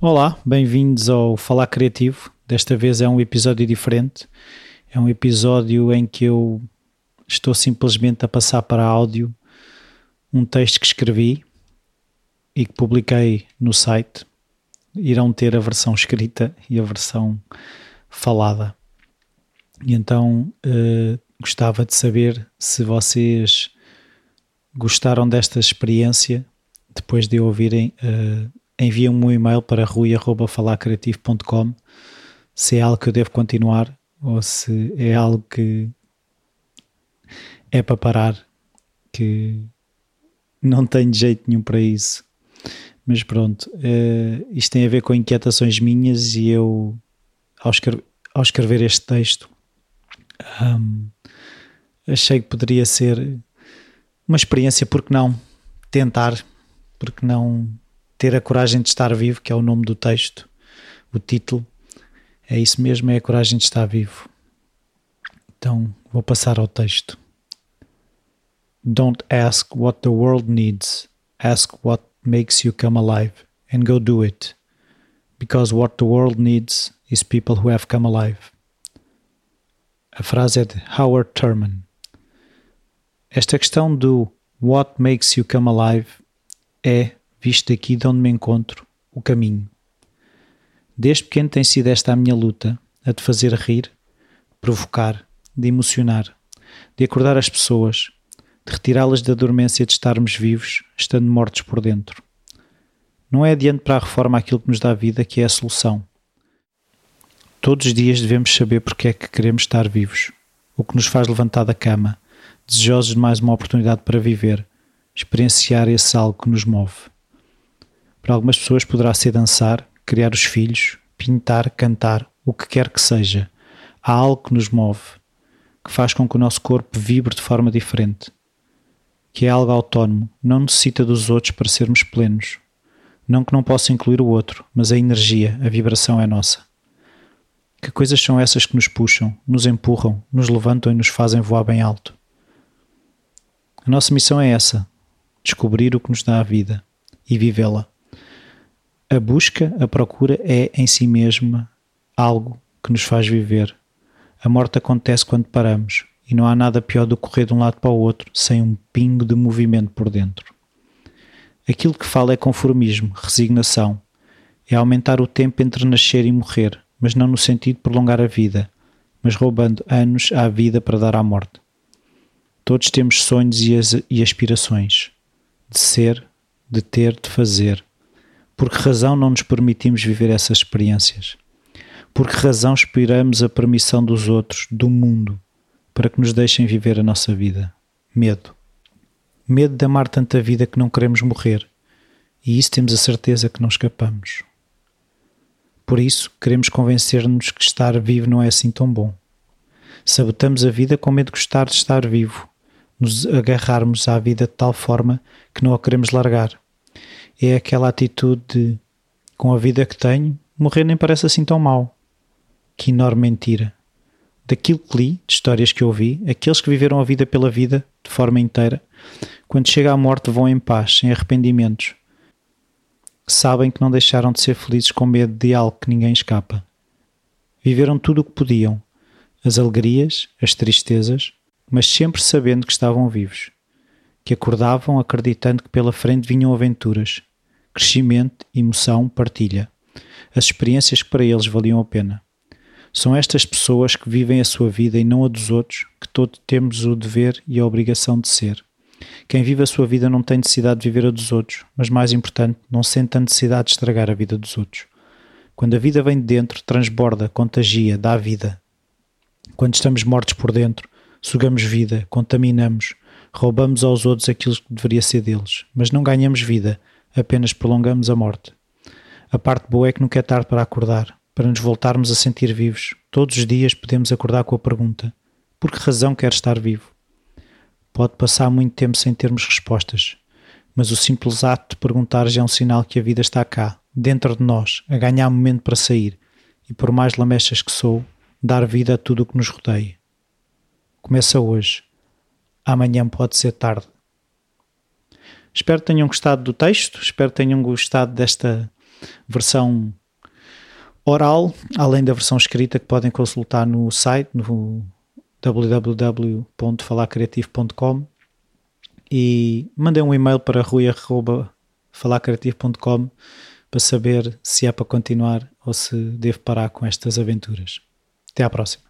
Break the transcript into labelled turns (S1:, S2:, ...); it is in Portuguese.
S1: Olá, bem-vindos ao Falar Criativo. Desta vez é um episódio diferente. É um episódio em que eu estou simplesmente a passar para áudio um texto que escrevi e que publiquei no site. Irão ter a versão escrita e a versão falada. E então uh, gostava de saber se vocês gostaram desta experiência depois de ouvirem. Uh, enviem-me um e-mail para rui.falarcreativo.com se é algo que eu devo continuar ou se é algo que é para parar, que não tenho jeito nenhum para isso. Mas pronto, uh, isto tem a ver com inquietações minhas e eu, ao, escrever, ao escrever este texto, um, achei que poderia ser uma experiência, porque não tentar, porque não ter a coragem de estar vivo, que é o nome do texto, o título. É isso mesmo, é a coragem de estar vivo. Então vou passar ao texto. Don't ask what the world needs, ask what makes you come alive and go do it. Because what the world needs is people who have come alive. A frase é de Howard Thurman. Esta questão do what makes you come alive é visto aqui de onde me encontro, o caminho. Desde pequeno tem sido esta a minha luta, a de fazer rir, provocar, de emocionar, de acordar as pessoas, de retirá-las da dormência de estarmos vivos, estando mortos por dentro. Não é adiante para a reforma aquilo que nos dá vida que é a solução. Todos os dias devemos saber porque é que queremos estar vivos, o que nos faz levantar da cama, desejosos de mais uma oportunidade para viver, experienciar esse algo que nos move. Para algumas pessoas poderá ser dançar, criar os filhos, pintar, cantar, o que quer que seja. Há algo que nos move, que faz com que o nosso corpo vibre de forma diferente. Que é algo autónomo, não necessita dos outros para sermos plenos. Não que não possa incluir o outro, mas a energia, a vibração é nossa. Que coisas são essas que nos puxam, nos empurram, nos levantam e nos fazem voar bem alto? A nossa missão é essa: descobrir o que nos dá a vida e vivê-la. A busca, a procura é em si mesma algo que nos faz viver. A morte acontece quando paramos e não há nada pior do que correr de um lado para o outro sem um pingo de movimento por dentro. Aquilo que fala é conformismo, resignação. É aumentar o tempo entre nascer e morrer, mas não no sentido de prolongar a vida, mas roubando anos à vida para dar à morte. Todos temos sonhos e aspirações de ser, de ter, de fazer por que razão não nos permitimos viver essas experiências? Por que razão esperamos a permissão dos outros, do mundo, para que nos deixem viver a nossa vida? Medo. Medo de amar tanta vida que não queremos morrer. E isso temos a certeza que não escapamos. Por isso, queremos convencer-nos que estar vivo não é assim tão bom. Sabotamos a vida com medo de gostar de estar vivo, nos agarrarmos à vida de tal forma que não a queremos largar é aquela atitude de, com a vida que tenho, morrer nem parece assim tão mal. Que enorme mentira. Daquilo que li, de histórias que ouvi, aqueles que viveram a vida pela vida, de forma inteira, quando chega à morte vão em paz, sem arrependimentos. Sabem que não deixaram de ser felizes com medo de algo que ninguém escapa. Viveram tudo o que podiam, as alegrias, as tristezas, mas sempre sabendo que estavam vivos, que acordavam acreditando que pela frente vinham aventuras, crescimento, emoção, partilha. As experiências que para eles valiam a pena. São estas pessoas que vivem a sua vida e não a dos outros que todos temos o dever e a obrigação de ser. Quem vive a sua vida não tem necessidade de viver a dos outros, mas mais importante, não sente a necessidade de estragar a vida dos outros. Quando a vida vem de dentro, transborda, contagia, dá vida. Quando estamos mortos por dentro, sugamos vida, contaminamos, roubamos aos outros aquilo que deveria ser deles, mas não ganhamos vida, apenas prolongamos a morte. A parte boa é que nunca é tarde para acordar, para nos voltarmos a sentir vivos. Todos os dias podemos acordar com a pergunta: por que razão quer estar vivo? Pode passar muito tempo sem termos respostas, mas o simples ato de perguntar já é um sinal que a vida está cá, dentro de nós, a ganhar momento para sair e, por mais lamechas que sou, dar vida a tudo o que nos rodeia. Começa hoje. Amanhã pode ser tarde. Espero que tenham gostado do texto, espero que tenham gostado desta versão oral, além da versão escrita que podem consultar no site, no www.falarcreativo.com e mandem um e-mail para rui.falarcreativo.com para saber se é para continuar ou se devo parar com estas aventuras. Até à próxima.